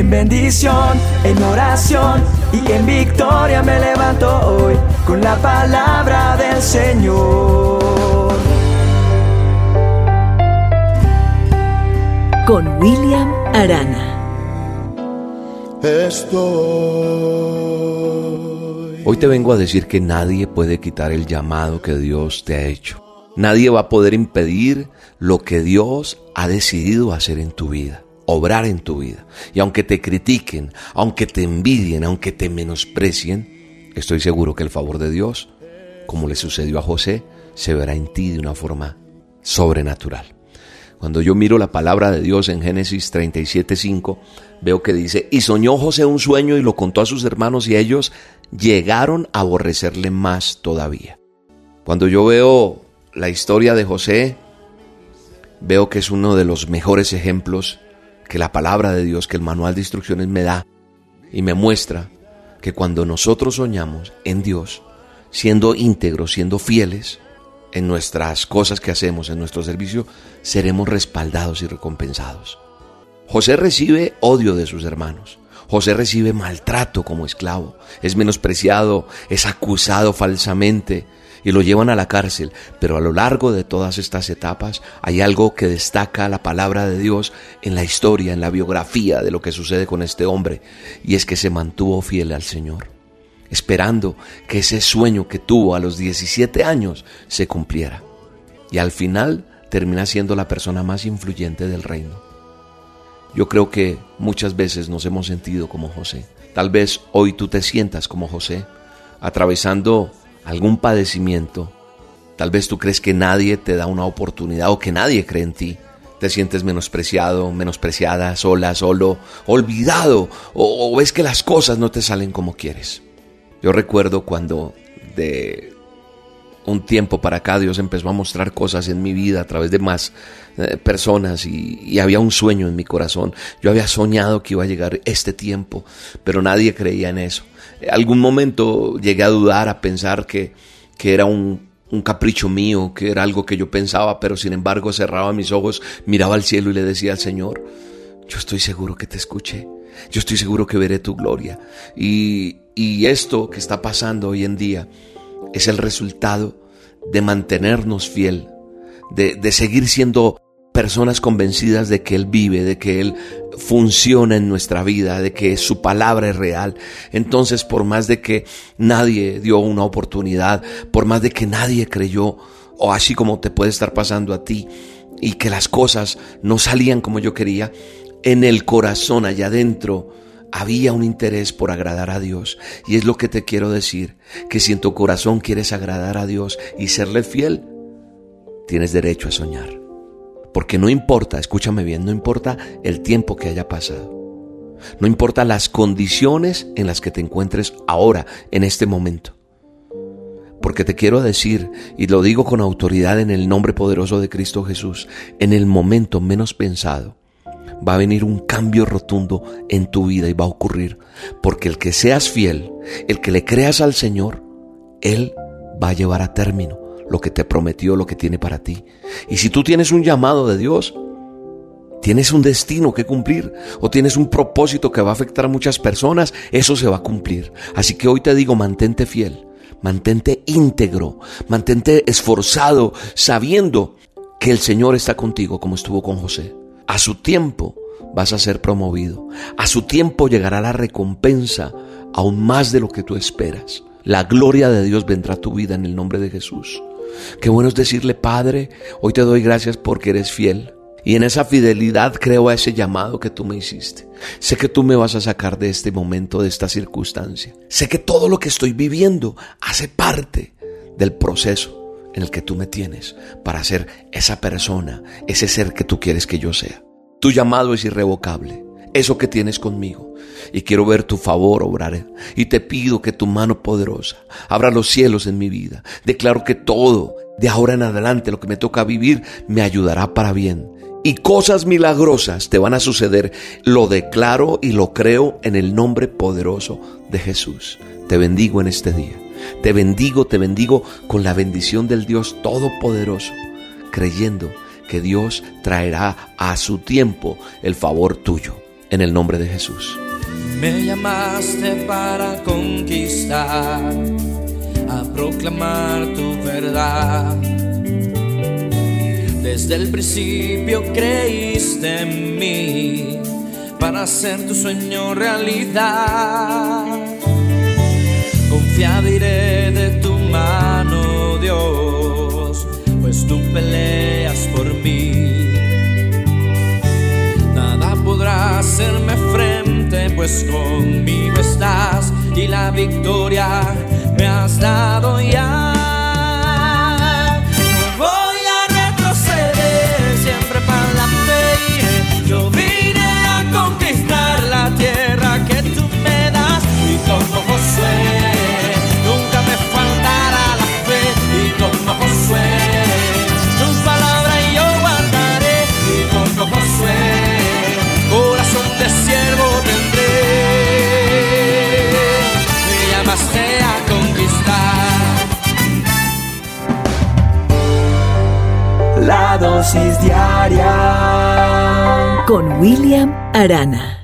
En bendición, en oración y en victoria me levanto hoy con la palabra del Señor. Con William Arana. Hoy te vengo a decir que nadie puede quitar el llamado que Dios te ha hecho. Nadie va a poder impedir lo que Dios ha decidido hacer en tu vida, obrar en tu vida. Y aunque te critiquen, aunque te envidien, aunque te menosprecien, estoy seguro que el favor de Dios, como le sucedió a José, se verá en ti de una forma sobrenatural. Cuando yo miro la palabra de Dios en Génesis 37:5, veo que dice, y soñó José un sueño y lo contó a sus hermanos y ellos llegaron a aborrecerle más todavía. Cuando yo veo la historia de José, veo que es uno de los mejores ejemplos que la palabra de Dios, que el manual de instrucciones me da y me muestra que cuando nosotros soñamos en Dios, siendo íntegros, siendo fieles, en nuestras cosas que hacemos, en nuestro servicio, seremos respaldados y recompensados. José recibe odio de sus hermanos. José recibe maltrato como esclavo, es menospreciado, es acusado falsamente y lo llevan a la cárcel. Pero a lo largo de todas estas etapas hay algo que destaca la palabra de Dios en la historia, en la biografía de lo que sucede con este hombre, y es que se mantuvo fiel al Señor esperando que ese sueño que tuvo a los 17 años se cumpliera. Y al final termina siendo la persona más influyente del reino. Yo creo que muchas veces nos hemos sentido como José. Tal vez hoy tú te sientas como José, atravesando algún padecimiento. Tal vez tú crees que nadie te da una oportunidad o que nadie cree en ti. Te sientes menospreciado, menospreciada, sola, solo, olvidado o, ves que las cosas no te salen como quieres. Yo recuerdo cuando de un tiempo para acá Dios empezó a mostrar cosas en mi vida a través de más eh, personas y, había un sueño en mi corazón. Yo había soñado que iba a llegar este tiempo, pero nadie creía en eso. algún momento llegué a dudar, a pensar que, que era un, un capricho mío, que era algo que yo pensaba, pero sin embargo cerraba mis ojos, miraba al cielo y le decía al Señor, yo estoy seguro que te escuché. Yo estoy seguro que veré tu gloria. Y, y esto que está pasando hoy en día es el resultado de mantenernos fiel, de, de seguir siendo personas convencidas de que Él vive, de que Él funciona en nuestra vida, de que su palabra es real. Entonces, por más de que nadie dio una oportunidad, por más de que nadie creyó, o así como te puede estar pasando a ti, y que las cosas no salían como yo quería, en el corazón, allá adentro, había un interés por agradar a Dios. Y es lo que te quiero decir, que si en tu corazón quieres agradar a Dios y serle fiel, tienes derecho a soñar. Porque no importa, escúchame bien, no importa el tiempo que haya pasado. No importa las condiciones en las que te encuentres ahora, en este momento. Porque te quiero decir, y lo digo con autoridad en el nombre poderoso de Cristo Jesús, en el momento menos pensado, va a venir un cambio rotundo en tu vida y va a ocurrir. Porque el que seas fiel, el que le creas al Señor, Él va a llevar a término lo que te prometió, lo que tiene para ti. Y si tú tienes un llamado de Dios, tienes un destino que cumplir o tienes un propósito que va a afectar a muchas personas, eso se va a cumplir. Así que hoy te digo, mantente fiel, mantente íntegro, mantente esforzado, sabiendo que el Señor está contigo como estuvo con José. A su tiempo vas a ser promovido. A su tiempo llegará la recompensa aún más de lo que tú esperas. La gloria de Dios vendrá a tu vida en el nombre de Jesús. Qué bueno es decirle, Padre, hoy te doy gracias porque eres fiel. Y en esa fidelidad creo a ese llamado que tú me hiciste. Sé que tú me vas a sacar de este momento, de esta circunstancia. Sé que todo lo que estoy viviendo hace parte del proceso en el que tú me tienes para ser esa persona, ese ser que tú quieres que yo sea. Tu llamado es irrevocable, eso que tienes conmigo. Y quiero ver tu favor obrar. Y te pido que tu mano poderosa abra los cielos en mi vida. Declaro que todo, de ahora en adelante, lo que me toca vivir, me ayudará para bien. Y cosas milagrosas te van a suceder. Lo declaro y lo creo en el nombre poderoso de Jesús. Te bendigo en este día. Te bendigo, te bendigo con la bendición del Dios Todopoderoso, creyendo que Dios traerá a su tiempo el favor tuyo. en el nombre de Jesús. Me llamaste para conquistar, a proclamar tu verdad. Desde el principio creíste en mí para hacer tu sueño realidad. Confiado iré de tu mano, Dios, pues tú peleas Nada podrá hacerme frente, pues conmigo estás y la victoria me has dado ya. Con William Arana.